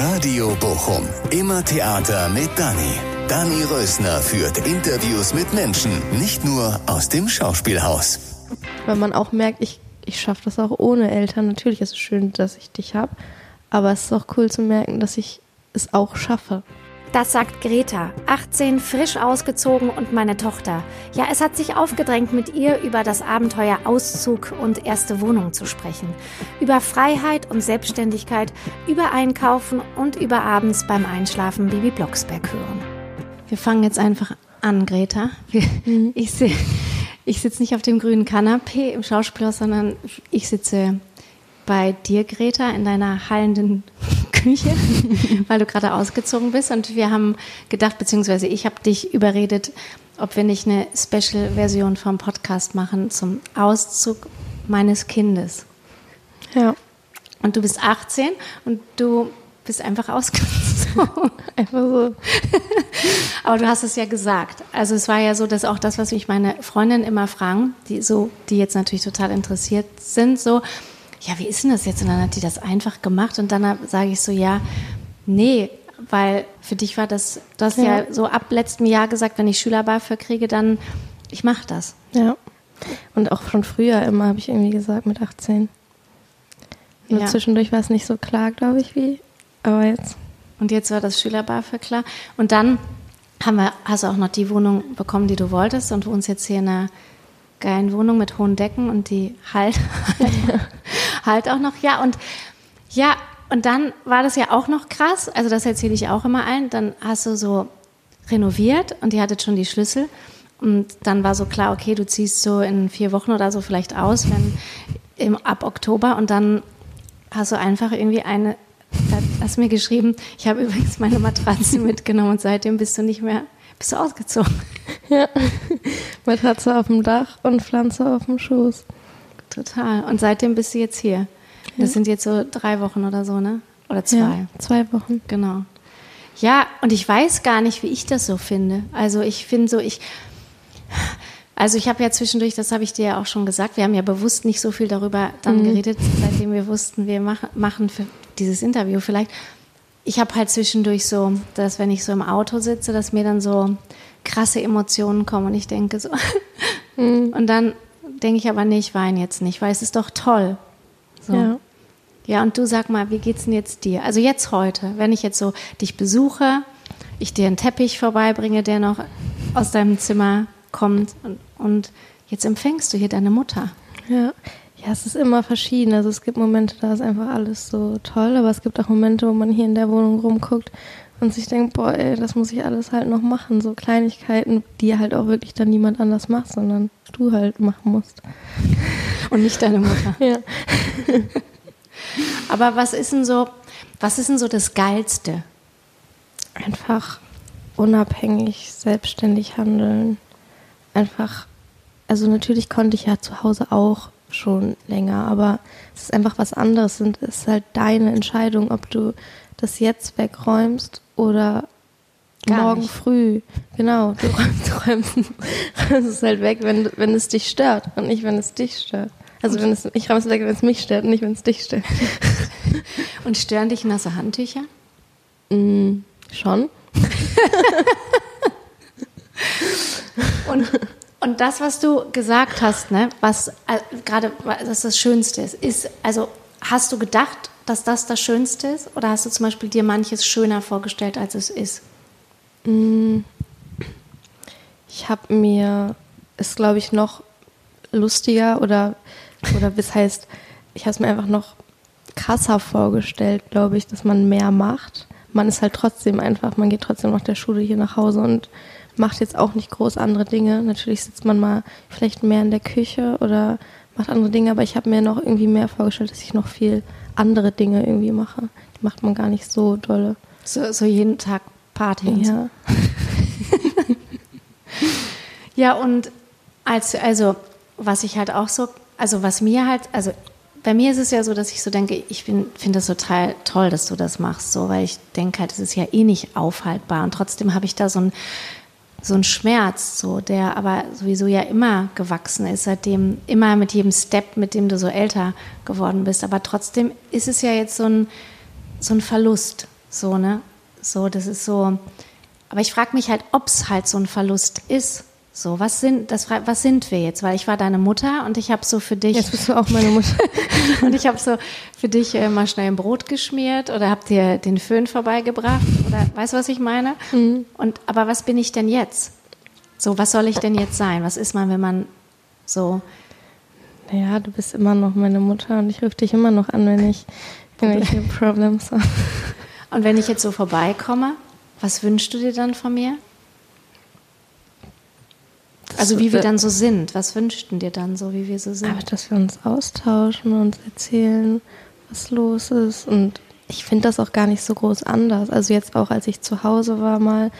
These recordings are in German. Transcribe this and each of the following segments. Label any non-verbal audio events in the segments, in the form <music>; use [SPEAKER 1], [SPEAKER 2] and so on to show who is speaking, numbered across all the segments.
[SPEAKER 1] Radio Bochum. Immer Theater mit Dani. Dani Rösner führt Interviews mit Menschen, nicht nur aus dem Schauspielhaus.
[SPEAKER 2] Weil man auch merkt, ich, ich schaffe das auch ohne Eltern. Natürlich ist es schön, dass ich dich habe, aber es ist auch cool zu merken, dass ich es auch schaffe.
[SPEAKER 3] Das sagt Greta, 18, frisch ausgezogen und meine Tochter. Ja, es hat sich aufgedrängt, mit ihr über das Abenteuer Auszug und erste Wohnung zu sprechen. Über Freiheit und Selbstständigkeit, über Einkaufen und über abends beim Einschlafen Bibi Blocksberg hören. Wir fangen jetzt einfach an, Greta. Mhm. <laughs> Ich, ich sitze nicht auf dem grünen Kanapee im Schauspielhaus, sondern ich sitze bei dir, Greta, in deiner hallenden Küche, <laughs> weil du gerade ausgezogen bist. Und wir haben gedacht, beziehungsweise ich habe dich überredet, ob wir nicht eine Special-Version vom Podcast machen zum Auszug meines Kindes.
[SPEAKER 2] Ja.
[SPEAKER 3] Und du bist 18 und du bist einfach ausgezogen. <laughs> einfach so. <laughs> Aber du hast es ja gesagt. Also es war ja so, dass auch das, was mich meine Freundinnen immer fragen, die so, die jetzt natürlich total interessiert sind, so, ja, wie ist denn das jetzt? Und dann hat die das einfach gemacht und dann sage ich so, ja, nee, weil für dich war das, du hast ja, ja so ab letztem Jahr gesagt, wenn ich Schülerbar kriege, dann ich mache das.
[SPEAKER 2] Ja. Und auch schon früher immer habe ich irgendwie gesagt mit 18. Nur ja. zwischendurch war es nicht so klar, glaube ich, wie, aber jetzt.
[SPEAKER 3] Und jetzt war das Schülerbar klar. Und dann haben wir, hast du auch noch die Wohnung bekommen, die du wolltest und wohnst jetzt hier in einer geilen Wohnung mit hohen Decken und die halt, <laughs> halt auch noch. Ja, und ja, und dann war das ja auch noch krass. Also das erzähle ich auch immer allen. Dann hast du so renoviert und die hattet schon die Schlüssel. Und dann war so klar, okay, du ziehst so in vier Wochen oder so vielleicht aus, wenn im, ab Oktober. Und dann hast du einfach irgendwie eine, da hast mir geschrieben, ich habe übrigens meine Matratze <laughs> mitgenommen und seitdem bist du nicht mehr bist du ausgezogen?
[SPEAKER 2] Ja. <laughs> Matratze auf dem Dach und Pflanze auf dem Schoß.
[SPEAKER 3] Total. Und seitdem bist du jetzt hier. Das ja. sind jetzt so drei Wochen oder so, ne? Oder zwei? Ja,
[SPEAKER 2] zwei Wochen.
[SPEAKER 3] Genau. Ja, und ich weiß gar nicht, wie ich das so finde. Also ich finde so, ich, also ich habe ja zwischendurch, das habe ich dir ja auch schon gesagt, wir haben ja bewusst nicht so viel darüber dann mhm. geredet, seitdem wir wussten, wir mach, machen für dieses Interview vielleicht ich habe halt zwischendurch so, dass wenn ich so im Auto sitze, dass mir dann so krasse Emotionen kommen und ich denke so. <laughs> mhm. Und dann denke ich aber, nee, ich weine jetzt nicht, weil es ist doch toll. So. Ja. ja, und du sag mal, wie geht's denn jetzt dir? Also jetzt heute, wenn ich jetzt so dich besuche, ich dir einen Teppich vorbeibringe, der noch aus deinem Zimmer kommt und, und jetzt empfängst du hier deine Mutter.
[SPEAKER 2] Ja, ja, es ist immer verschieden. Also es gibt Momente, da ist einfach alles so toll, aber es gibt auch Momente, wo man hier in der Wohnung rumguckt und sich denkt, boah, ey, das muss ich alles halt noch machen. So Kleinigkeiten, die halt auch wirklich dann niemand anders macht, sondern du halt machen musst.
[SPEAKER 3] Und nicht deine Mutter. <laughs>
[SPEAKER 2] ja.
[SPEAKER 3] aber was ist denn so, was ist denn so das Geilste?
[SPEAKER 2] Einfach unabhängig, selbstständig handeln. Einfach, also natürlich konnte ich ja zu Hause auch schon länger, aber es ist einfach was anderes und es ist halt deine Entscheidung, ob du das jetzt wegräumst oder Gar morgen nicht. früh. Genau, du <laughs> räumst, räumst, räumst es halt weg, wenn, wenn es dich stört und nicht, wenn es dich stört. Also wenn es, ich räume es weg, wenn es mich stört und nicht, wenn es dich stört. <laughs>
[SPEAKER 3] Und stören dich nasse Handtücher?
[SPEAKER 2] Mm, schon. <laughs>
[SPEAKER 3] und und das, was du gesagt hast, ne, was äh, gerade was das Schönste ist, ist, also hast du gedacht, dass das das Schönste ist? Oder hast du zum Beispiel dir manches schöner vorgestellt, als es ist?
[SPEAKER 2] Mm. Ich habe mir, ist glaube ich noch lustiger oder, oder bis heißt, ich habe es mir einfach noch krasser vorgestellt, glaube ich, dass man mehr macht. Man ist halt trotzdem einfach, man geht trotzdem nach der Schule hier nach Hause und macht jetzt auch nicht groß andere Dinge. Natürlich sitzt man mal vielleicht mehr in der Küche oder macht andere Dinge, aber ich habe mir noch irgendwie mehr vorgestellt, dass ich noch viel andere Dinge irgendwie mache. Die macht man gar nicht so dolle.
[SPEAKER 3] So, so jeden Tag Party.
[SPEAKER 2] Ja. <laughs>
[SPEAKER 3] ja, und als, also, was ich halt auch so, also was mir halt, also bei mir ist es ja so, dass ich so denke, ich finde das total toll, dass du das machst, so, weil ich denke halt, es ist ja eh nicht aufhaltbar. Und trotzdem habe ich da so ein so ein Schmerz, so, der aber sowieso ja immer gewachsen ist, seitdem, immer mit jedem Step, mit dem du so älter geworden bist. Aber trotzdem ist es ja jetzt so ein, so ein Verlust. So, ne? So, das ist so. Aber ich frage mich halt, ob es halt so ein Verlust ist. So, was sind, das, was sind wir jetzt? Weil ich war deine Mutter und ich habe so für dich.
[SPEAKER 2] Jetzt bist du auch meine Mutter. <laughs>
[SPEAKER 3] und ich habe so für dich äh, mal schnell ein Brot geschmiert oder hab dir den Föhn vorbeigebracht oder weißt du, was ich meine? Mhm. Und aber was bin ich denn jetzt? So, was soll ich denn jetzt sein? Was ist man, wenn man so?
[SPEAKER 2] Naja, du bist immer noch meine Mutter und ich rufe dich immer noch an, wenn ich irgendwelche <laughs> Problems habe.
[SPEAKER 3] Und wenn ich jetzt so vorbeikomme, was wünschst du dir dann von mir? Also wie wir dann so sind. Was wünschten dir dann so, wie wir so sind?
[SPEAKER 2] Aber dass wir uns austauschen und uns erzählen, was los ist. Und ich finde das auch gar nicht so groß anders. Also jetzt auch, als ich zu Hause war mal,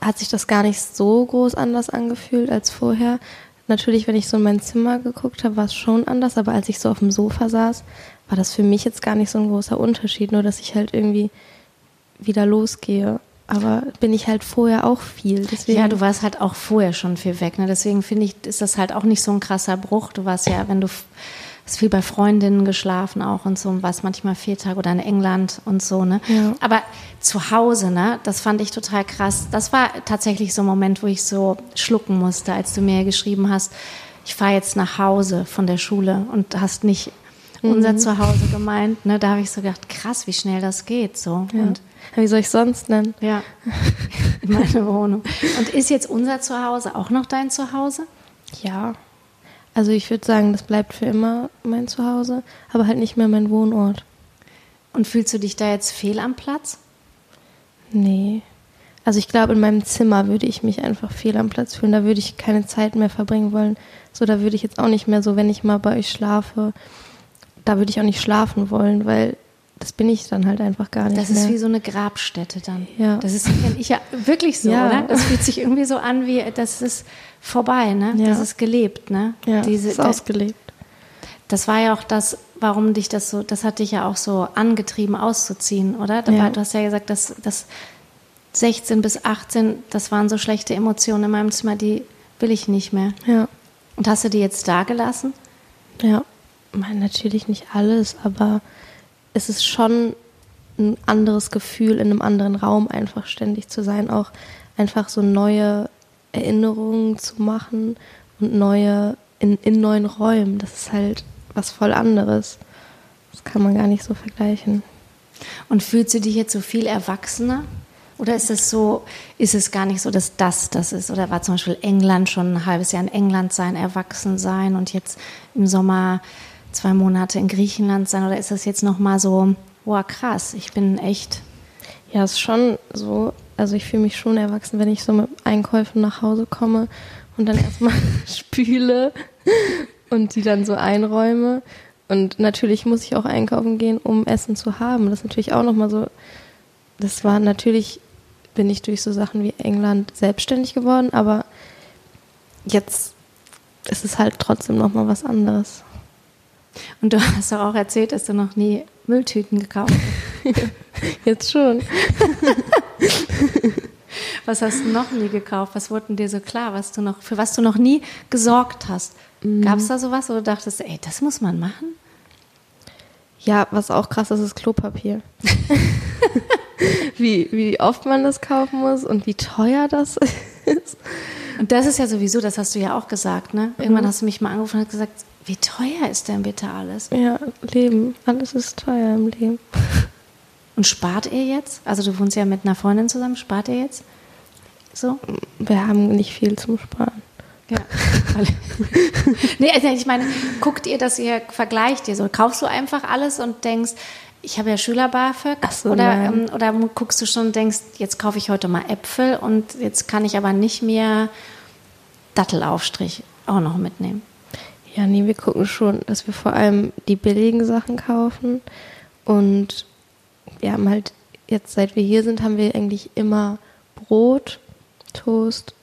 [SPEAKER 2] hat sich das gar nicht so groß anders angefühlt als vorher. Natürlich, wenn ich so in mein Zimmer geguckt habe, war es schon anders. Aber als ich so auf dem Sofa saß, war das für mich jetzt gar nicht so ein großer Unterschied. Nur, dass ich halt irgendwie wieder losgehe aber bin ich halt vorher auch viel.
[SPEAKER 3] Deswegen ja, du warst halt auch vorher schon viel weg. Ne? Deswegen finde ich, ist das halt auch nicht so ein krasser Bruch. Du warst ja, wenn du hast viel bei Freundinnen geschlafen auch und so und warst manchmal vier Tage oder in England und so, ne? Ja. Aber zu Hause, ne, das fand ich total krass. Das war tatsächlich so ein Moment, wo ich so schlucken musste, als du mir geschrieben hast, ich fahre jetzt nach Hause von der Schule und hast nicht mhm. unser Zuhause gemeint. Ne? Da habe ich so gedacht, krass, wie schnell das geht. So.
[SPEAKER 2] Ja. Und wie soll ich sonst nennen?
[SPEAKER 3] Ja, <laughs> meine Wohnung. Und ist jetzt unser Zuhause auch noch dein Zuhause?
[SPEAKER 2] Ja. Also ich würde sagen, das bleibt für immer mein Zuhause, aber halt nicht mehr mein Wohnort.
[SPEAKER 3] Und fühlst du dich da jetzt fehl am Platz?
[SPEAKER 2] Nee. Also ich glaube, in meinem Zimmer würde ich mich einfach fehl am Platz fühlen. Da würde ich keine Zeit mehr verbringen wollen. So, da würde ich jetzt auch nicht mehr so, wenn ich mal bei euch schlafe, da würde ich auch nicht schlafen wollen, weil das bin ich dann halt einfach gar nicht.
[SPEAKER 3] Das
[SPEAKER 2] ist
[SPEAKER 3] mehr. wie so eine Grabstätte dann.
[SPEAKER 2] Ja.
[SPEAKER 3] Das ist ich ja wirklich so, ja. oder? Das fühlt sich irgendwie so an, wie das ist vorbei, ne? Ja. Das ist gelebt, ne?
[SPEAKER 2] Ja, Diese, ist ausgelebt.
[SPEAKER 3] Das war ja auch das, warum dich das so, das hat dich ja auch so angetrieben auszuziehen, oder? Da ja. du hast ja gesagt, dass das 16 bis 18, das waren so schlechte Emotionen in meinem Zimmer, die will ich nicht mehr.
[SPEAKER 2] Ja.
[SPEAKER 3] Und hast du die jetzt da gelassen?
[SPEAKER 2] Ja, meine, natürlich nicht alles, aber es ist schon ein anderes Gefühl, in einem anderen Raum einfach ständig zu sein, auch einfach so neue Erinnerungen zu machen und neue in, in neuen Räumen. Das ist halt was voll anderes. Das kann man gar nicht so vergleichen.
[SPEAKER 3] Und fühlst du dich jetzt so viel erwachsener? Oder ist es so, ist es gar nicht so, dass das das ist? Oder war zum Beispiel England schon ein halbes Jahr in England sein, erwachsen sein und jetzt im Sommer zwei Monate in Griechenland sein oder ist das jetzt nochmal so, wow, krass, ich bin echt.
[SPEAKER 2] Ja, ist schon so. Also ich fühle mich schon erwachsen, wenn ich so mit Einkäufen nach Hause komme und dann erstmal <laughs> spüle und die dann so einräume. Und natürlich muss ich auch einkaufen gehen, um Essen zu haben. Das ist natürlich auch nochmal so. Das war natürlich, bin ich durch so Sachen wie England selbstständig geworden, aber jetzt ist es halt trotzdem nochmal was anderes.
[SPEAKER 3] Und du hast doch auch erzählt, dass du noch nie Mülltüten gekauft hast. <laughs>
[SPEAKER 2] Jetzt schon. <laughs>
[SPEAKER 3] was hast du noch nie gekauft? Was wurde dir so klar, was du noch, für was du noch nie gesorgt hast? Mhm. Gab es da sowas, wo du dachtest, ey, das muss man machen?
[SPEAKER 2] Ja, was auch krass ist, ist Klopapier. <laughs> wie, wie oft man das kaufen muss und wie teuer das ist.
[SPEAKER 3] Und das ist ja sowieso, das hast du ja auch gesagt, ne? Irgendwann mhm. hast du mich mal angerufen und gesagt, wie teuer ist denn bitte alles?
[SPEAKER 2] Ja, Leben. Alles ist teuer im Leben.
[SPEAKER 3] Und spart ihr jetzt? Also du wohnst ja mit einer Freundin zusammen. Spart ihr jetzt? So?
[SPEAKER 2] Wir haben nicht viel zum Sparen.
[SPEAKER 3] Ja. <laughs> nee, also ich meine, guckt ihr, dass ihr vergleicht ihr so? Kaufst du einfach alles und denkst, ich habe ja Schüler BAföG
[SPEAKER 2] so,
[SPEAKER 3] oder, ähm, oder guckst du schon und denkst, jetzt kaufe ich heute mal Äpfel und jetzt kann ich aber nicht mehr Dattelaufstrich auch noch mitnehmen.
[SPEAKER 2] Ja, nee, wir gucken schon, dass wir vor allem die billigen Sachen kaufen. Und wir haben halt jetzt, seit wir hier sind, haben wir eigentlich immer Brot, Toast,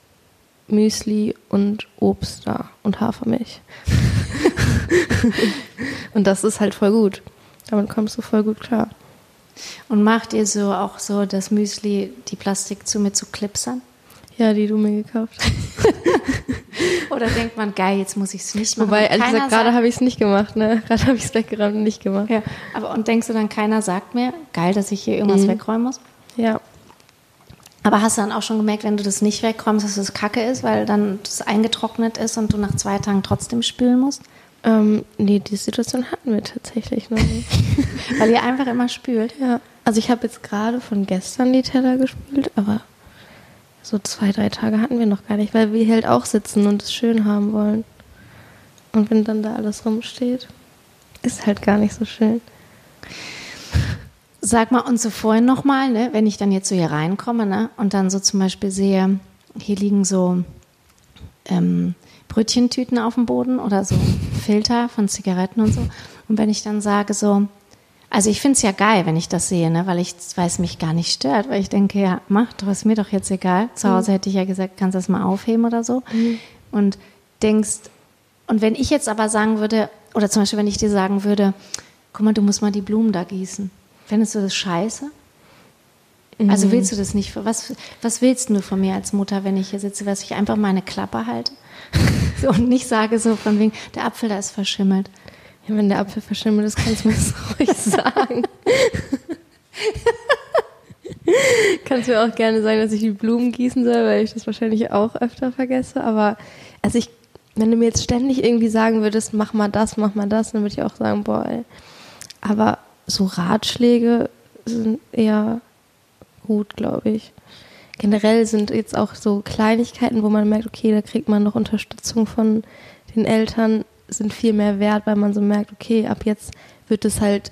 [SPEAKER 2] Müsli und Obst da und Hafermilch. <laughs> und das ist halt voll gut. Damit kommst du voll gut klar.
[SPEAKER 3] Und macht ihr so auch so das Müsli, die Plastik zu mit so Clipsern?
[SPEAKER 2] Ja, die du mir gekauft hast. <laughs>
[SPEAKER 3] Oder denkt man, geil, jetzt muss ich es nicht machen.
[SPEAKER 2] Wobei, ehrlich gesagt, gerade habe ich es nicht gemacht, ne? <laughs> Gerade habe ich es weggeräumt und nicht gemacht.
[SPEAKER 3] Ja, aber und denkst du dann, keiner sagt mir, geil, dass ich hier irgendwas wegräumen muss?
[SPEAKER 2] Ja.
[SPEAKER 3] Aber hast du dann auch schon gemerkt, wenn du das nicht wegräumst, dass es kacke ist, weil dann das eingetrocknet ist und du nach zwei Tagen trotzdem spülen musst?
[SPEAKER 2] Ähm, nee, die Situation hatten wir tatsächlich noch nicht. <laughs>
[SPEAKER 3] Weil ihr einfach immer spült.
[SPEAKER 2] ja. Also ich habe jetzt gerade von gestern die Teller gespült, aber so zwei, drei Tage hatten wir noch gar nicht, weil wir halt auch sitzen und es schön haben wollen. Und wenn dann da alles rumsteht, ist halt gar nicht so schön. <laughs>
[SPEAKER 3] Sag mal, und so vorhin nochmal, ne, wenn ich dann jetzt so hier reinkomme, ne, und dann so zum Beispiel sehe, hier liegen so ähm, Brötchentüten auf dem Boden oder so Filter von Zigaretten und so. Und wenn ich dann sage so, also ich finde es ja geil, wenn ich das sehe, ne, weil ich weil es mich gar nicht stört, weil ich denke, ja, mach doch, ist mir doch jetzt egal. Zu Hause hätte ich ja gesagt, kannst du das mal aufheben oder so. Und denkst, und wenn ich jetzt aber sagen würde, oder zum Beispiel, wenn ich dir sagen würde, guck mal, du musst mal die Blumen da gießen. Fändest du das scheiße? Also willst du das nicht? Was, was willst du von mir als Mutter, wenn ich hier sitze, dass ich einfach meine Klappe halte? <laughs> <laughs> Und nicht sage so von wegen, der Apfel da ist verschimmelt.
[SPEAKER 2] Ja, wenn der Apfel verschimmelt ist, kannst du mir das <laughs> ruhig sagen. <laughs> kannst mir auch gerne sagen, dass ich die Blumen gießen soll, weil ich das wahrscheinlich auch öfter vergesse. Aber also ich, wenn du mir jetzt ständig irgendwie sagen würdest, mach mal das, mach mal das, dann würde ich auch sagen, boah, ey. Aber so Ratschläge sind eher gut, glaube ich. Generell sind jetzt auch so Kleinigkeiten, wo man merkt, okay, da kriegt man noch Unterstützung von den Eltern, sind viel mehr wert, weil man so merkt, okay, ab jetzt wird es halt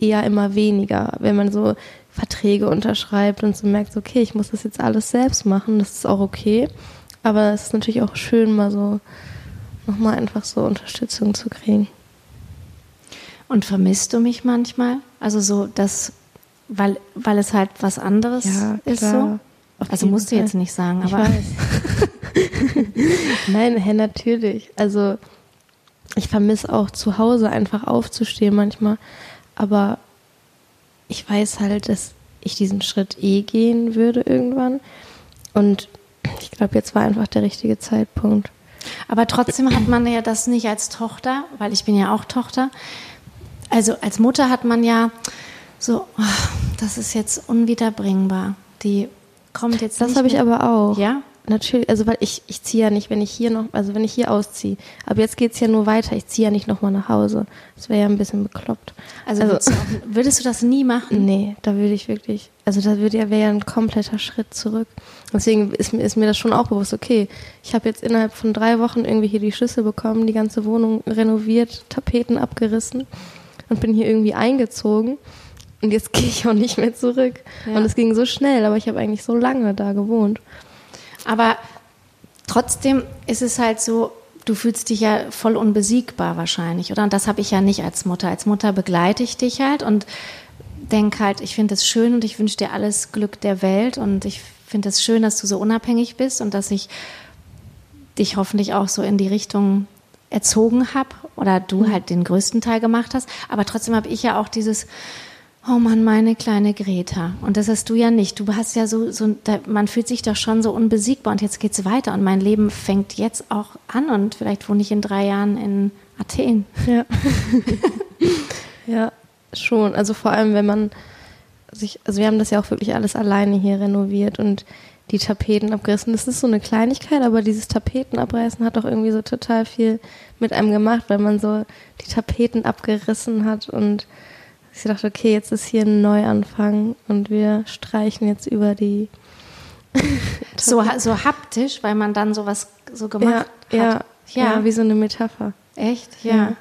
[SPEAKER 2] eher immer weniger, wenn man so Verträge unterschreibt und so merkt, okay, ich muss das jetzt alles selbst machen, das ist auch okay. Aber es ist natürlich auch schön, mal so nochmal einfach so Unterstützung zu kriegen.
[SPEAKER 3] Und vermisst du mich manchmal? Also so, das, weil, weil es halt was anderes
[SPEAKER 2] Ja,
[SPEAKER 3] ist so? Also musst du jetzt
[SPEAKER 2] Fall.
[SPEAKER 3] nicht sagen,
[SPEAKER 2] Ich
[SPEAKER 3] aber. <laughs>
[SPEAKER 2] Nein, hä, natürlich. Also ich vermisse auch zu Hause einfach aufzustehen manchmal. Aber ich weiß halt, dass ich diesen Schritt eh gehen würde irgendwann. Und ich glaube, jetzt war einfach der richtige Zeitpunkt.
[SPEAKER 3] Aber trotzdem hat man ja das nicht als Tochter, weil ich bin ja auch Tochter. Also als Mutter hat man ja so, oh, das ist jetzt unwiederbringbar. Die kommt jetzt
[SPEAKER 2] Das habe ich aber auch.
[SPEAKER 3] Ja?
[SPEAKER 2] Natürlich, also weil ich, ich ziehe ja nicht, wenn ich hier noch, also wenn ich hier ausziehe. Aber jetzt geht's ja nur weiter. Ich ziehe ja nicht nochmal nach Hause. Das wäre ja ein bisschen bekloppt.
[SPEAKER 3] Also, würdest, du auch, würdest du das nie machen?
[SPEAKER 2] Nee, da würde ich wirklich, also da würde ja wäre ja ein kompletter Schritt zurück. Deswegen ist, mir- ist mir das schon auch bewusst, okay, ich habe jetzt innerhalb von drei Wochen irgendwie hier die Schlüssel bekommen, die ganze Wohnung renoviert, Tapeten abgerissen und bin hier irgendwie eingezogen. Und jetzt gehe ich auch nicht mehr zurück.
[SPEAKER 3] Ja.
[SPEAKER 2] Und es ging so schnell, aber ich habe eigentlich so lange da gewohnt.
[SPEAKER 3] Aber trotzdem ist es halt so, du fühlst dich ja voll unbesiegbar wahrscheinlich, oder? Und das habe ich ja nicht als Mutter. Als Mutter begleite ich dich halt und denke halt, ich finde es schön und ich wünsche dir alles Glück der Welt und ich finde es schön, dass du so unabhängig bist und dass ich dich hoffentlich auch so in die Richtung erzogen habe oder du halt den größten Teil gemacht hast. Aber trotzdem habe ich ja auch dieses, oh Mann, meine kleine Greta. Und das hast du ja nicht. Du hast ja so, so da, man fühlt sich doch schon so unbesiegbar und jetzt geht's weiter und mein Leben fängt jetzt auch an und vielleicht wohne ich in drei Jahren in Athen.
[SPEAKER 2] Ja. <laughs> ja, schon. Also vor allem, wenn man sich, also wir haben das ja auch wirklich alles alleine hier renoviert und die Tapeten abgerissen. Das ist so eine Kleinigkeit, aber dieses Tapetenabreißen hat doch irgendwie so total viel mit einem gemacht, weil man so die Tapeten abgerissen hat und ich dachte, okay, jetzt ist hier ein Neuanfang und wir streichen jetzt über die. <laughs>
[SPEAKER 3] So, so haptisch, weil man dann sowas so gemacht
[SPEAKER 2] ja,
[SPEAKER 3] hat.
[SPEAKER 2] ja, ja, wie so eine Metapher.
[SPEAKER 3] Echt? Ja.
[SPEAKER 2] Ja.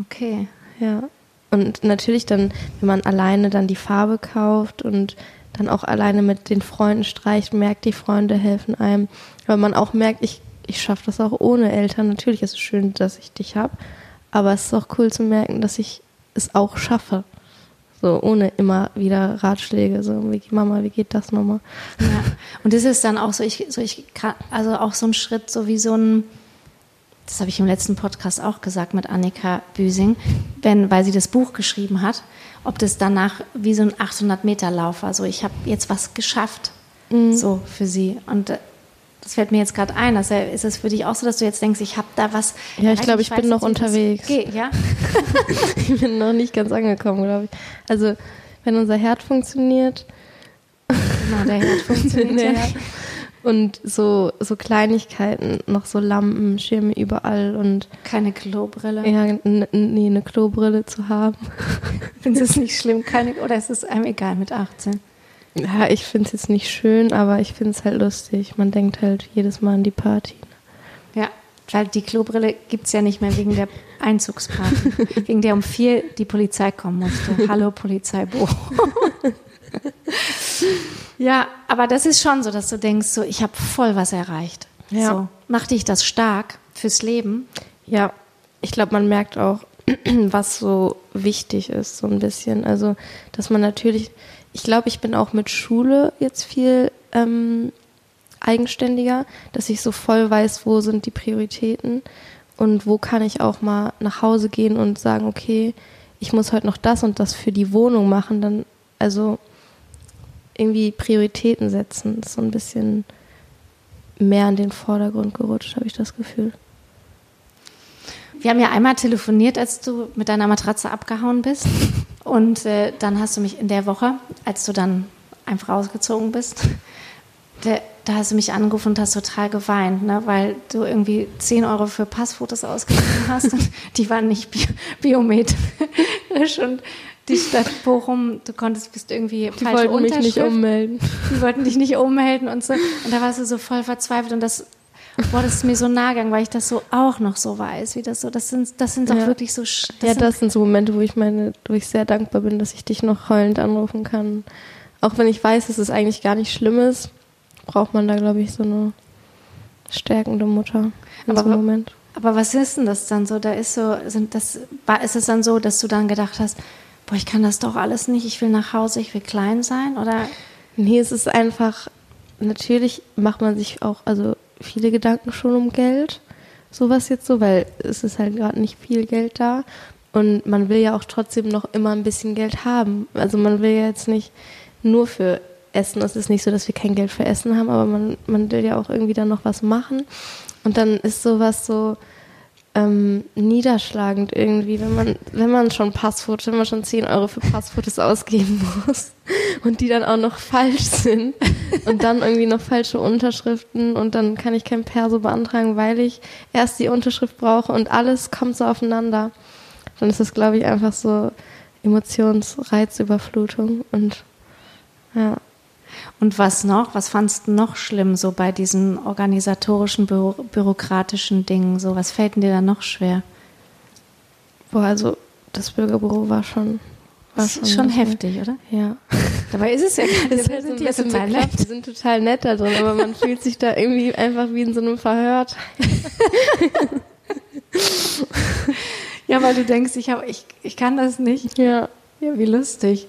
[SPEAKER 3] Okay.
[SPEAKER 2] Ja. Und natürlich dann, wenn man alleine dann die Farbe kauft und dann auch alleine mit den Freunden streicht, merkt, die Freunde helfen einem. Weil man auch merkt, ich, ich schaffe das auch ohne Eltern. Natürlich ist es schön, dass ich dich habe, aber es ist auch cool zu merken, dass ich es auch schaffe. So, ohne immer wieder Ratschläge. So, wie, Mama, wie geht das nochmal?
[SPEAKER 3] Ja. Und das ist dann auch so, ich, so ich kann, also auch so ein Schritt, so wie so ein, das habe ich im letzten Podcast auch gesagt mit Annika Büsing, wenn, weil sie das Buch geschrieben hat, ob das danach wie so ein 800 Meter Lauf war. So, ich habe jetzt was geschafft, so für sie. Und äh, Das fällt mir jetzt gerade ein. Also ist es für dich auch so, dass du jetzt denkst, ich habe da was.
[SPEAKER 2] Ja, ich glaube, ich, bin noch unterwegs.
[SPEAKER 3] Okay, ja. <laughs>
[SPEAKER 2] ich bin noch nicht ganz angekommen, glaube ich. Also, wenn unser Herd funktioniert.
[SPEAKER 3] Genau, der Herd <laughs> funktioniert. ja.
[SPEAKER 2] Und so, so Kleinigkeiten, noch so Lampen, Schirme überall und.
[SPEAKER 3] Keine Klobrille.
[SPEAKER 2] Ja, nee, eine Klobrille zu haben. <laughs>
[SPEAKER 3] Findest du es nicht schlimm? Keine, oder ist es einem egal mit 18?
[SPEAKER 2] Ja, ich finde es jetzt nicht schön, aber ich finde es halt lustig. Man denkt halt jedes Mal an die Party.
[SPEAKER 3] Ja, weil die Klobrille gibt es ja nicht mehr wegen der Einzugsparty, <laughs> wegen der um vier die Polizei kommen musste. Hallo Polizeibuch. <laughs> ja, aber das ist schon so, dass du denkst, so ich habe voll was erreicht. Ja. So, macht dich das stark fürs Leben?
[SPEAKER 2] Ja, ich glaube, man merkt auch, <clears throat> was so wichtig ist, so ein bisschen. Also, dass man natürlich ich glaube, ich bin auch mit Schule jetzt viel ähm, eigenständiger, dass ich so voll weiß, wo sind die Prioritäten und wo kann ich auch mal nach Hause gehen und sagen, okay, ich muss heute noch das und das für die Wohnung machen, dann also irgendwie Prioritäten setzen, ist so ein bisschen mehr in den Vordergrund gerutscht, habe ich das Gefühl.
[SPEAKER 3] Wir haben ja einmal telefoniert, als du mit deiner Matratze abgehauen bist. <laughs> Und äh, dann hast du mich in der Woche, als du dann einfach rausgezogen bist, <laughs> der, da hast du mich angerufen und hast total geweint, ne? weil du irgendwie 10 Euro für Passfotos ausgegeben hast und <laughs> die waren nicht bi biometrisch und die Stadt Bochum, du konntest, bist irgendwie
[SPEAKER 2] die falsche wollten mich nicht ummelden.
[SPEAKER 3] Die wollten dich nicht ummelden und so. Und da warst du so voll verzweifelt und das Boah, das ist mir so nah gegangen, weil ich das so auch noch so weiß, wie das so, das sind, das sind doch ja. wirklich so. Das
[SPEAKER 2] ja, das sind so Momente, wo ich meine, wo ich sehr dankbar bin, dass ich dich noch heulend anrufen kann. Auch wenn ich weiß, dass es eigentlich gar nicht schlimm ist, braucht man da, glaube ich, so eine stärkende Mutter in aber, so einem Moment.
[SPEAKER 3] Aber was ist denn das dann so? Da ist so, sind das, ist es dann so, dass du dann gedacht hast, boah, ich kann das doch alles nicht, ich will nach Hause, ich will klein sein, oder?
[SPEAKER 2] Nee, es ist einfach, natürlich macht man sich auch, also viele Gedanken schon um Geld, sowas jetzt so, weil es ist halt gerade nicht viel Geld da. Und man will ja auch trotzdem noch immer ein bisschen Geld haben. Also man will ja jetzt nicht nur für Essen, es ist nicht so, dass wir kein Geld für Essen haben, aber man, man will ja auch irgendwie dann noch was machen. Und dann ist sowas so, ähm, niederschlagend irgendwie, wenn man, wenn man schon Passfotos, wenn man schon 10 Euro für Passfotos ausgeben muss <laughs> und die dann auch noch falsch sind und dann irgendwie noch falsche Unterschriften und dann kann ich kein Perso beantragen, weil ich erst die Unterschrift brauche und alles kommt so aufeinander. Dann ist das, glaube ich, einfach so Emotionsreizüberflutung und ja.
[SPEAKER 3] Und was noch? Was fandst du noch schlimm so bei diesen organisatorischen, büro bürokratischen Dingen? So, was fällt dir da noch schwer?
[SPEAKER 2] Boah, also das Bürgerbüro war schon.
[SPEAKER 3] War schon, schon heftig, oder?
[SPEAKER 2] Ja. <laughs>
[SPEAKER 3] Dabei ist es ja <laughs> gar nicht.
[SPEAKER 2] Das sind die total nett. Die sind total nett da drin, aber man fühlt sich da irgendwie einfach wie in so einem Verhör. <laughs>
[SPEAKER 3] ja, weil du denkst, ich, hab, ich, ich kann das nicht.
[SPEAKER 2] Ja.
[SPEAKER 3] Ja, wie lustig.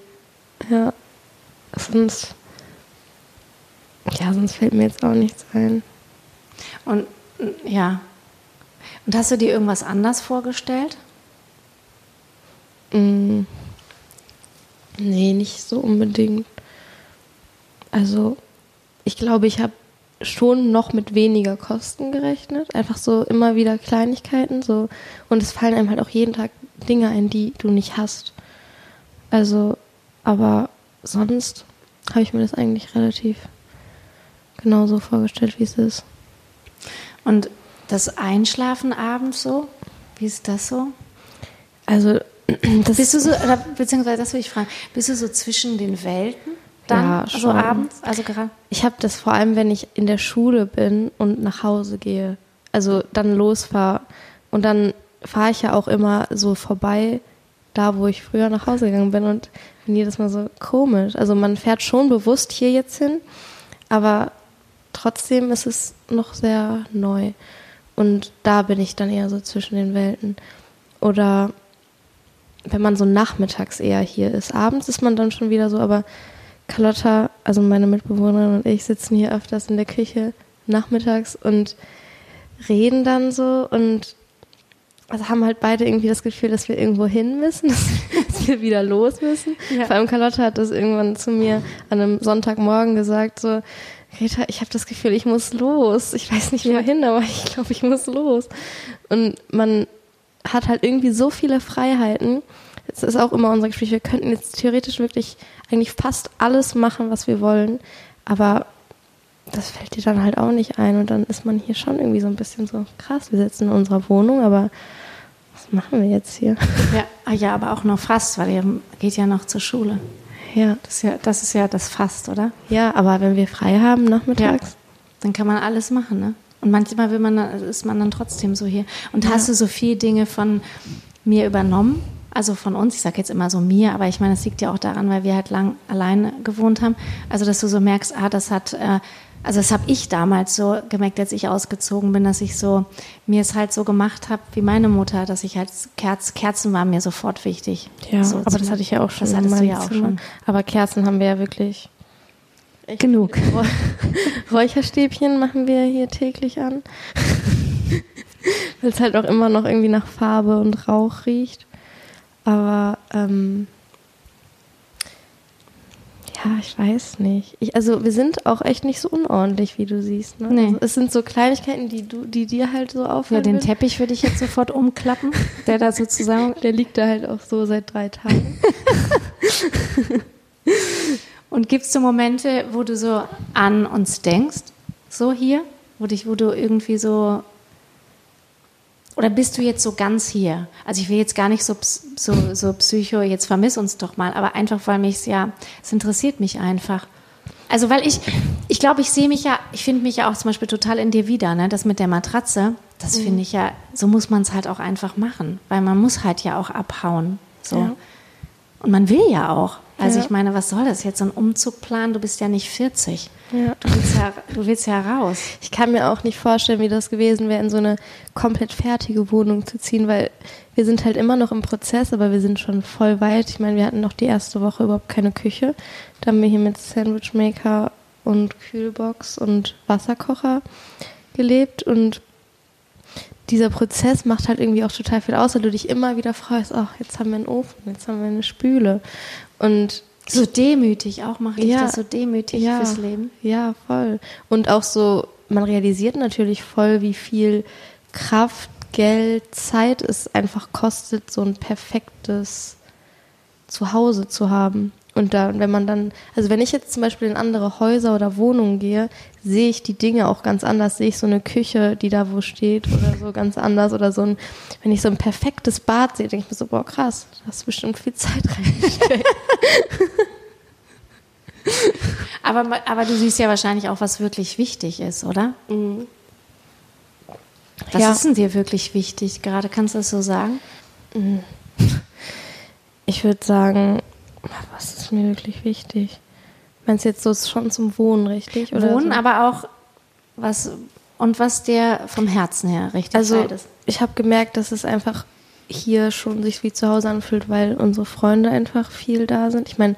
[SPEAKER 2] Ja. Sonst ja, sonst fällt mir jetzt auch nichts ein.
[SPEAKER 3] Und ja. Und hast du dir irgendwas anders vorgestellt?
[SPEAKER 2] Mm. Nee, nicht so unbedingt. Also, ich glaube, ich habe schon noch mit weniger Kosten gerechnet. Einfach so immer wieder Kleinigkeiten. So. Und es fallen einem halt auch jeden Tag Dinge ein, die du nicht hast. Also, aber sonst habe ich mir das eigentlich relativ genauso vorgestellt, wie es ist.
[SPEAKER 3] Und das Einschlafen abends so, wie ist das so?
[SPEAKER 2] Also, <clears throat>
[SPEAKER 3] das bist du so, oder, beziehungsweise das will ich fragen, bist du so zwischen den Welten? Dann, ja, also abends, also gerade.
[SPEAKER 2] Ich habe das vor allem, wenn ich in der Schule bin und nach Hause gehe, also dann losfahre und dann fahre ich ja auch immer so vorbei, da wo ich früher nach Hause gegangen bin und bin jedes Mal so komisch. Also man fährt schon bewusst hier jetzt hin, aber trotzdem ist es noch sehr neu. Und da bin ich dann eher so zwischen den Welten. Oder wenn man so nachmittags eher hier ist. Abends ist man dann schon wieder so, aber Carlotta, also meine Mitbewohnerin und ich sitzen hier öfters in der Küche nachmittags und reden dann so und also haben halt beide irgendwie das Gefühl, dass wir irgendwo hin müssen. Das, <laughs> dass wir wieder los müssen.
[SPEAKER 3] Ja.
[SPEAKER 2] Vor allem Carlotta hat das irgendwann zu mir an einem Sonntagmorgen gesagt, so, Greta, ich habe das Gefühl, ich muss los. Ich weiß nicht wohin, aber ich glaube, ich muss los. Und man hat halt irgendwie so viele Freiheiten. Es ist auch immer unser Gespräch, wir könnten jetzt theoretisch wirklich eigentlich fast alles machen, was wir wollen, aber das fällt dir dann halt auch nicht ein und dann ist man hier schon irgendwie so ein bisschen so krass. Wir sitzen in unserer Wohnung, aber was machen wir jetzt hier?
[SPEAKER 3] Ja, ah ja, aber auch noch fast, weil ihr geht ja noch zur Schule.
[SPEAKER 2] Ja,
[SPEAKER 3] Das ist ja das, ist ja das fast, oder?
[SPEAKER 2] ja, aber wenn wir frei haben nachmittags,
[SPEAKER 3] Dann kann man alles machen, ne? Und manchmal will man, ist man dann trotzdem so hier. Und hast du so viele Dinge von mir übernommen? Also von uns, ich sage jetzt immer so mir, aber ich meine, das liegt ja auch daran, weil wir halt lang alleine gewohnt haben. Also dass du so merkst, ah, das hat, äh, also das habe ich damals so gemerkt, als ich ausgezogen bin, dass ich so mir es halt so gemacht habe wie meine Mutter, dass ich halt Kerz, Kerzen waren mir sofort wichtig.
[SPEAKER 2] Ja,
[SPEAKER 3] so
[SPEAKER 2] aber das hatte ich ja auch schon.
[SPEAKER 3] Das hattest du ja auch
[SPEAKER 2] Zimmer.
[SPEAKER 3] schon.
[SPEAKER 2] Aber Kerzen haben wir ja wirklich. echt
[SPEAKER 3] Genug. <laughs>
[SPEAKER 2] Räucherstäbchen machen wir hier täglich an. <laughs> Weil es halt auch immer noch irgendwie nach Farbe und Rauch riecht. Aber ähm, ja, ich weiß nicht. Ich, also wir sind auch echt nicht so unordentlich, wie du siehst. Ne?
[SPEAKER 3] Nee.
[SPEAKER 2] Also, es sind so Kleinigkeiten, die du, die dir halt so
[SPEAKER 3] Ja,
[SPEAKER 2] auffallen.
[SPEAKER 3] den
[SPEAKER 2] würden.
[SPEAKER 3] Teppich würde ich jetzt sofort umklappen, <laughs> der da sozusagen
[SPEAKER 2] Der liegt da halt auch so seit drei Tagen. <laughs>
[SPEAKER 3] Und gibt es so Momente, wo du so an uns denkst, so hier, wo dich, wo du irgendwie so oder bist du jetzt so ganz hier? Also ich will jetzt gar nicht so so, so Psycho, jetzt vermiss uns doch mal, aber einfach weil mich ja, es interessiert mich einfach. Also weil ich, ich glaube, ich sehe mich ja, ich finde mich ja auch zum Beispiel total in dir wieder, ne? Das mit der Matratze, das finde ich ja, so muss man es halt auch einfach machen, weil man muss halt ja auch abhauen, so.
[SPEAKER 2] Ja.
[SPEAKER 3] Und man will ja auch. Also
[SPEAKER 2] Ja.
[SPEAKER 3] ich meine, was soll das jetzt, so ein Umzugplan? Du bist ja nicht 40.
[SPEAKER 2] Ja.
[SPEAKER 3] Du willst ja, du willst ja raus.
[SPEAKER 2] Ich kann mir auch nicht vorstellen, wie das gewesen wäre, in so eine komplett fertige Wohnung zu ziehen, weil wir sind halt immer noch im Prozess, aber wir sind schon voll weit. Ich meine, wir hatten noch die erste Woche überhaupt keine Küche. Da haben wir hier mit Sandwichmaker und Kühlbox und Wasserkocher gelebt und dieser Prozess macht halt irgendwie auch total viel aus, weil du dich immer wieder freust, ach, jetzt haben wir einen Ofen, jetzt haben wir eine Spüle. Und
[SPEAKER 3] So demütig auch, macht dich
[SPEAKER 2] Ja.
[SPEAKER 3] das so demütig fürs Leben.
[SPEAKER 2] Ja, voll. Und auch so, man realisiert natürlich voll, wie viel Kraft, Geld, Zeit es einfach kostet, so ein perfektes Zuhause zu haben. Und da, wenn man dann, also wenn ich jetzt zum Beispiel in andere Häuser oder Wohnungen gehe, sehe ich die Dinge auch ganz anders. Sehe ich so eine Küche, die da wo steht oder so ganz anders oder so ein, wenn ich so ein perfektes Bad sehe, denke ich mir so, boah krass, da hast du bestimmt viel Zeit reingesteckt. <laughs>
[SPEAKER 3] Aber, aber du siehst ja wahrscheinlich auch, was wirklich wichtig ist, oder? Was
[SPEAKER 2] Ja.
[SPEAKER 3] ist denn dir wirklich wichtig gerade? Kannst du das so sagen?
[SPEAKER 2] Ich würde sagen, was ist mir wirklich wichtig? Meinst du jetzt so schon zum Wohnen, richtig? Oder
[SPEAKER 3] Wohnen,
[SPEAKER 2] so?
[SPEAKER 3] aber auch was und was dir vom Herzen her richtig
[SPEAKER 2] Also
[SPEAKER 3] ist.
[SPEAKER 2] ich habe gemerkt, dass es einfach hier schon sich wie zu Hause anfühlt, weil unsere Freunde einfach viel da sind. Ich meine,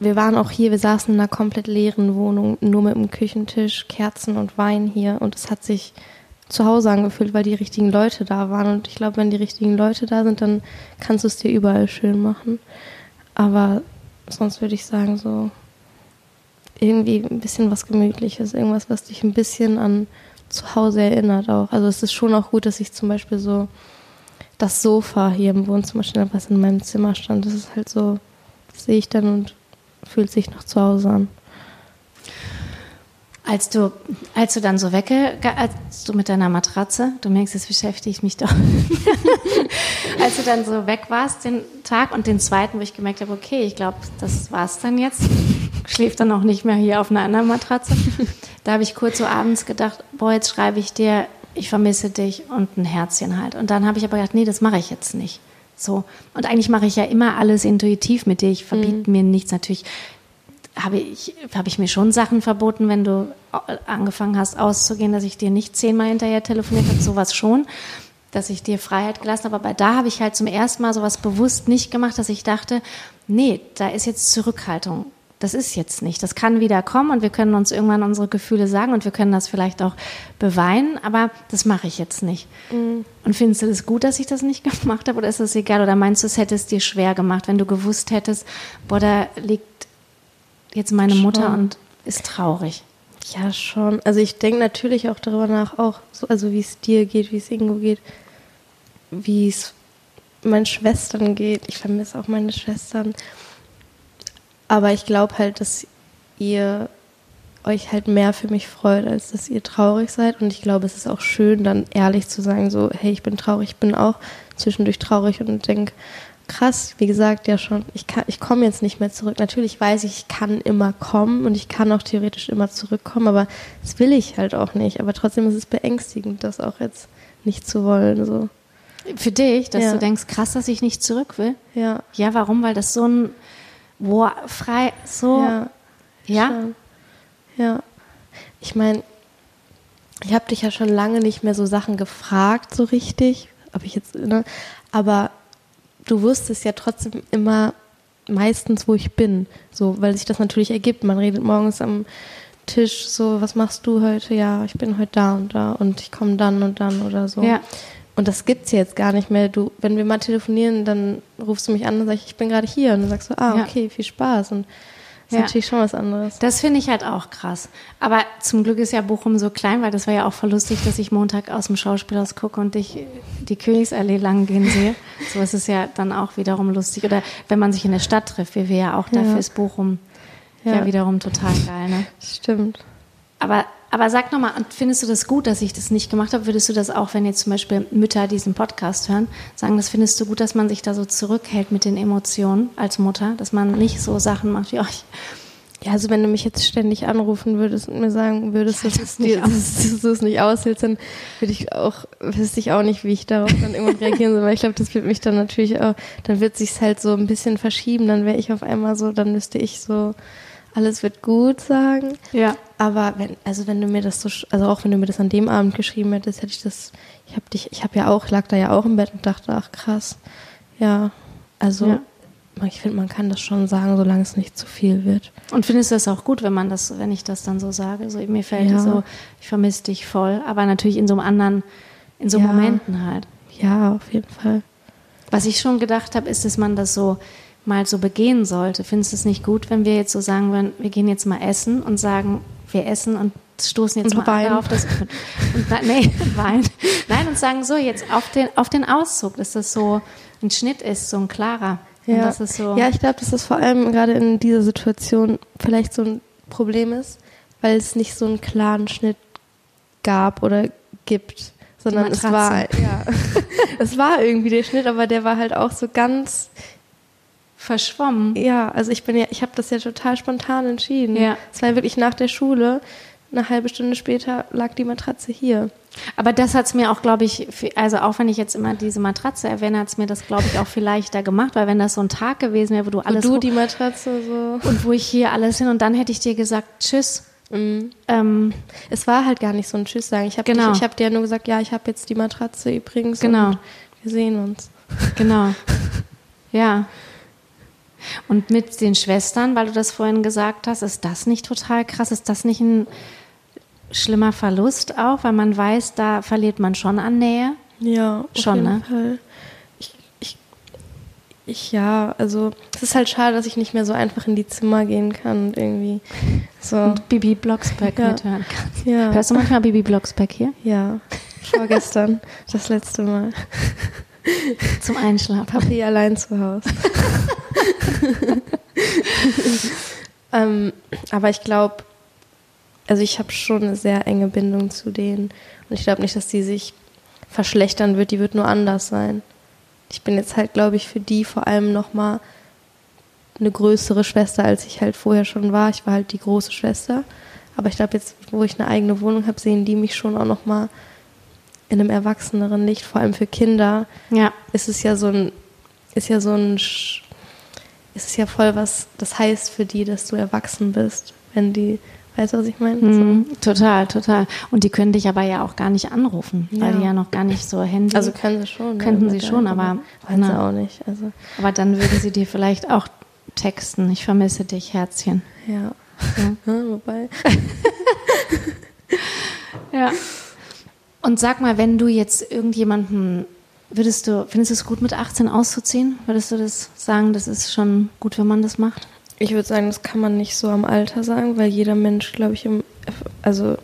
[SPEAKER 2] wir waren auch hier, wir saßen in einer komplett leeren Wohnung, nur mit einem Küchentisch, Kerzen und Wein hier und es hat sich zu Hause angefühlt, weil die richtigen Leute da waren und ich glaube, wenn die richtigen Leute da sind, dann kannst du es dir überall schön machen. Aber sonst würde ich sagen, so irgendwie ein bisschen was Gemütliches, irgendwas, was dich ein bisschen an zu Hause erinnert auch. Also es ist schon auch gut, dass ich zum Beispiel so das Sofa hier im Wohnzimmer stehen was in meinem Zimmer stand. Das ist halt so, das sehe ich dann und fühlt sich noch zu Hause an.
[SPEAKER 3] Als du, als du dann so wegge, als du mit deiner Matratze, du merkst, es beschäftigt mich doch. <laughs> als du dann so weg warst den Tag und den zweiten, wo ich gemerkt habe, okay, ich glaube, das war's dann jetzt. Schläft dann auch nicht mehr hier auf einer anderen Matratze. Da habe ich kurz so abends gedacht, boah, jetzt schreibe ich dir, ich vermisse dich und ein Herzchen halt. Und dann habe ich aber gedacht, nee, das mache ich jetzt nicht. So. Und eigentlich mache ich ja immer alles intuitiv mit dir. Ich verbiete mir nichts. Natürlich habe ich, habe ich mir schon Sachen verboten, wenn du angefangen hast auszugehen, dass ich dir nicht zehnmal hinterher telefoniert habe, sowas schon, dass ich dir Freiheit gelassen habe. Aber da habe ich halt zum ersten Mal sowas bewusst nicht gemacht, dass ich dachte, nee, da ist jetzt Zurückhaltung das ist jetzt nicht. Das kann wieder kommen und wir können uns irgendwann unsere Gefühle sagen und wir können das vielleicht auch beweinen, aber das mache ich jetzt nicht. Mhm. Und findest du das gut, dass ich das nicht <laughs> gemacht habe oder ist das egal? Oder meinst du, es hätte es dir schwer gemacht, wenn du gewusst hättest, boah, da liegt jetzt meine Mutter schon. und ist traurig?
[SPEAKER 2] Ja, schon. Also ich denke natürlich auch darüber nach, auch so, also wie es dir geht, wie es Ingo geht, wie es meinen Schwestern geht. Ich vermisse auch meine Schwestern. Aber ich glaube halt, dass ihr euch halt mehr für mich freut, als dass ihr traurig seid. Und ich glaube, es ist auch schön, dann ehrlich zu sagen, so, hey, ich bin traurig, ich bin auch zwischendurch traurig und denke, krass, wie gesagt, ja schon, ich, ich komme jetzt nicht mehr zurück. Natürlich weiß ich, ich kann immer kommen und ich kann auch theoretisch immer zurückkommen, aber das will ich halt auch nicht. Aber trotzdem ist es beängstigend, das auch jetzt nicht zu wollen. So.
[SPEAKER 3] Für dich, dass ja. du denkst, krass, dass ich nicht zurück will?
[SPEAKER 2] Ja.
[SPEAKER 3] Ja, warum? Weil das so ein wow, frei, so.
[SPEAKER 2] Ja. Ja. Schon. ja. Ich meine, ich habe dich ja schon lange nicht mehr so Sachen gefragt, so richtig. Ob ich jetzt, ne? Aber du wusstest ja trotzdem immer meistens, wo ich bin. So, weil sich das natürlich ergibt. Man redet morgens am Tisch so, was machst du heute? Ja, ich bin heute da und da und ich komme dann und dann oder so.
[SPEAKER 3] Ja.
[SPEAKER 2] Und das gibt's jetzt gar nicht mehr. Du, wenn wir mal telefonieren, dann rufst du mich an und sagst, ich bin gerade hier. Und dann sagst du, ah, okay, viel Spaß. Und das ja. ist natürlich schon was anderes.
[SPEAKER 3] Das finde ich halt auch krass. Aber zum Glück ist ja Bochum so klein, weil das war ja auch voll lustig, dass ich Montag aus dem Schauspielhaus gucke und dich die Königsallee lang gehen sehe. <laughs> So ist es ja dann auch wiederum lustig. Oder wenn man sich in der Stadt trifft, wie wir ja auch, dafür ja. ist Bochum ja. ja wiederum total geil. Ne?
[SPEAKER 2] Stimmt.
[SPEAKER 3] Aber aber sag nochmal, findest du das gut, dass ich das nicht gemacht habe? Würdest du das auch, wenn jetzt zum Beispiel Mütter diesen Podcast hören, sagen, das findest du gut, dass man sich da so zurückhält mit den Emotionen als Mutter, dass man nicht so Sachen macht wie euch?
[SPEAKER 2] Ja, also wenn du mich jetzt ständig anrufen würdest und mir sagen würdest, dass, das dir, dass du es nicht aushältst, dann würde ich auch, wüsste ich auch nicht, wie ich darauf dann irgendwann reagieren soll, weil ich glaube, das wird mich dann natürlich auch, dann wird sich halt so ein bisschen verschieben, dann wäre ich auf einmal so, dann müsste ich so alles wird gut sagen.
[SPEAKER 3] Ja.
[SPEAKER 2] Aber wenn, also wenn du mir das so, also auch wenn du mir das an dem Abend geschrieben hättest, hätte ich das, ich habe dich, ich habe ja auch, lag da ja auch im Bett und dachte, ach krass, ja, also ja. ich finde, man kann das schon sagen, solange es nicht zu viel wird.
[SPEAKER 3] Und findest du das auch gut, wenn man das, wenn ich das dann so sage? So mir fällt ja. so, ich vermisse dich voll, aber natürlich in so einem anderen, in so ja. Momenten halt.
[SPEAKER 2] Ja, auf jeden Fall.
[SPEAKER 3] Was ich schon gedacht habe, ist, dass man das so mal so begehen sollte. Findest du es nicht gut, wenn wir jetzt so sagen würden, wir gehen jetzt mal essen und sagen, wir essen und stoßen jetzt und mal auf das und, nee, <laughs> Wein. Nein, und sagen so, jetzt auf den, auf den Auszug, dass das so ein Schnitt ist, so ein klarer.
[SPEAKER 2] Ja, so ja ich glaube, dass das vor allem gerade in dieser Situation vielleicht so ein Problem ist, weil es nicht so einen klaren Schnitt gab oder gibt, sondern es war, ja, <laughs> es war irgendwie der Schnitt, aber der war halt auch so ganz
[SPEAKER 3] verschwommen.
[SPEAKER 2] Ja, also ich bin ja, ich habe das ja total spontan entschieden. Ja. Es war wirklich nach der Schule. Eine halbe Stunde später lag die Matratze hier.
[SPEAKER 3] Aber das hat es mir auch, glaube ich, also auch wenn ich jetzt immer diese Matratze erwähne, hat es mir das, glaube ich, auch viel leichter gemacht, weil wenn das so ein Tag gewesen wäre, wo du alles.
[SPEAKER 2] Wo du die Matratze so.
[SPEAKER 3] Und wo ich hier alles hin und dann hätte ich dir gesagt, tschüss.
[SPEAKER 2] Mhm. Ähm, es war halt gar nicht so ein Tschüss sagen. Ich habe genau. hab dir nur gesagt, ja, ich habe jetzt die Matratze übrigens.
[SPEAKER 3] Genau.
[SPEAKER 2] wir sehen uns.
[SPEAKER 3] Genau. <laughs> Ja. Und mit den Schwestern, weil du das vorhin gesagt hast, ist das nicht total krass? Ist das nicht ein schlimmer Verlust auch, weil man weiß, da verliert man schon an Nähe?
[SPEAKER 2] Ja,
[SPEAKER 3] schon, ne?
[SPEAKER 2] Fall. Ich, ich, ich, ja, also es ist halt schade, dass ich nicht mehr so einfach in die Zimmer gehen kann und irgendwie so. Und
[SPEAKER 3] Bibi Blocksberg ja. mithören
[SPEAKER 2] kann. Ja.
[SPEAKER 3] Hörst du manchmal Bibi Blocksberg hier?
[SPEAKER 2] Ja, vorgestern, das letzte Mal.
[SPEAKER 3] Zum Einschlafen.
[SPEAKER 2] Papi allein zu Hause. <laughs> ähm, aber ich glaube, also ich habe schon eine sehr enge Bindung zu denen. Und ich glaube nicht, dass die sich verschlechtern wird. Die wird nur anders sein. Ich bin jetzt halt, glaube ich, für die vor allem nochmal eine größere Schwester, als ich halt vorher schon war. Ich war halt die große Schwester. Aber ich glaube, jetzt, wo ich eine eigene Wohnung habe, sehen die mich schon auch nochmal in einem erwachseneren Licht. Vor allem für Kinder
[SPEAKER 3] ja.
[SPEAKER 2] ist es ja so ein, ist ja so ein ist es ja voll was, das heißt für die, dass du erwachsen bist, wenn die, weißt du, was ich meine?
[SPEAKER 3] So. Total, total. Und die können dich aber ja auch gar nicht anrufen, ja. weil die ja noch gar nicht so Handy.
[SPEAKER 2] Also können sie schon.
[SPEAKER 3] Könnten sie schon, aber.
[SPEAKER 2] Wollen sie auch nicht. Also.
[SPEAKER 3] Aber dann würden sie dir vielleicht auch texten. Ich vermisse dich, Herzchen.
[SPEAKER 2] Ja. ja. <laughs> Wobei. <laughs>
[SPEAKER 3] ja. Und sag mal, wenn du jetzt irgendjemanden, würdest du, findest du es gut, mit 18 auszuziehen? Würdest du das sagen, das ist schon gut, wenn man das macht?
[SPEAKER 2] Ich würde sagen, das kann man nicht so am Alter sagen, weil jeder Mensch, glaube ich, im, also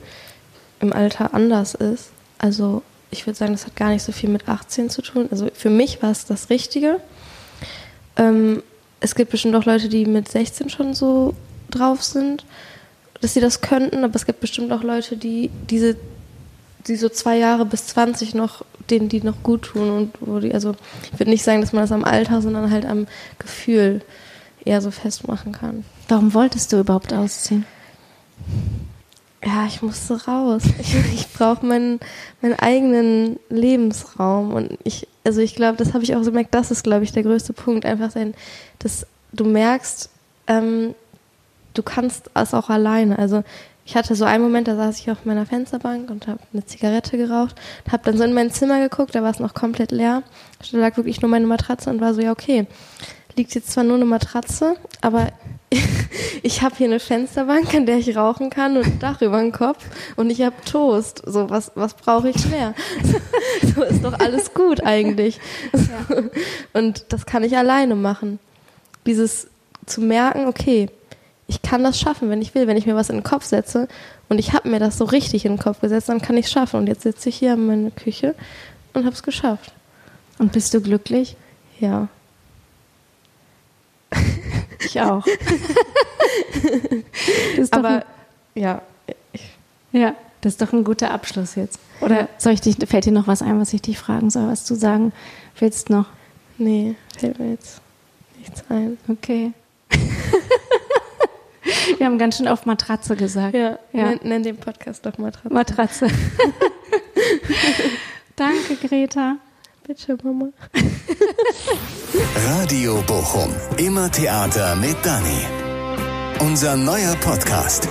[SPEAKER 2] im Alter anders ist. Also ich würde sagen, das hat gar nicht so viel mit 18 zu tun. Also für mich war es das Richtige. Ähm, es gibt bestimmt auch Leute, die mit 16 schon so drauf sind, dass sie das könnten, aber es gibt bestimmt auch Leute, die diese, die so zwei Jahre bis 20 noch, denen die noch gut tun und wo die, also ich würde nicht sagen, dass man das am Alter, sondern halt am Gefühl eher so festmachen kann.
[SPEAKER 3] Warum wolltest du überhaupt ausziehen?
[SPEAKER 2] Ja, ich musste raus. <laughs> Ich, ich brauche meinen, meinen eigenen Lebensraum. Und ich, also ich glaube, das habe ich auch so gemerkt, das ist, glaube ich, der größte Punkt. Einfach sein, dass du merkst, ähm, du kannst es auch alleine. Also ich hatte so einen Moment, da saß ich auf meiner Fensterbank und habe eine Zigarette geraucht, habe dann so in mein Zimmer geguckt, da war es noch komplett leer. Da lag wirklich nur meine Matratze und war so, ja, okay, liegt jetzt zwar nur eine Matratze, aber <laughs> ich habe hier eine Fensterbank, an der ich rauchen kann und ein Dach über dem Kopf und ich habe Toast. So, was, was brauche ich mehr? <laughs> so ist doch alles gut eigentlich. Ja. Und das kann ich alleine machen. Dieses zu merken, okay, ich kann das schaffen, wenn ich will, wenn ich mir was in den Kopf setze und ich habe mir das so richtig in den Kopf gesetzt, dann kann ich es schaffen. Und jetzt sitze ich hier in meiner Küche und habe es geschafft.
[SPEAKER 3] Und bist du glücklich?
[SPEAKER 2] Ja. <laughs>
[SPEAKER 3] Ich auch. <laughs>
[SPEAKER 2] Aber ein, ja.
[SPEAKER 3] ja, das ist doch ein guter Abschluss jetzt. Oder soll ich dich, fällt dir noch was ein, was ich dich fragen soll, was du sagen willst noch?
[SPEAKER 2] Nee, fällt mir jetzt nichts ein.
[SPEAKER 3] Okay. Wir haben ganz schön auf Matratze gesagt.
[SPEAKER 2] Ja, ja. Nenn, nenn den Podcast doch Matratze.
[SPEAKER 3] Matratze. <laughs> Danke, Greta.
[SPEAKER 2] Bitte, Mama. <laughs>
[SPEAKER 1] Radio Bochum. Immer Theater mit Dani. Unser neuer Podcast.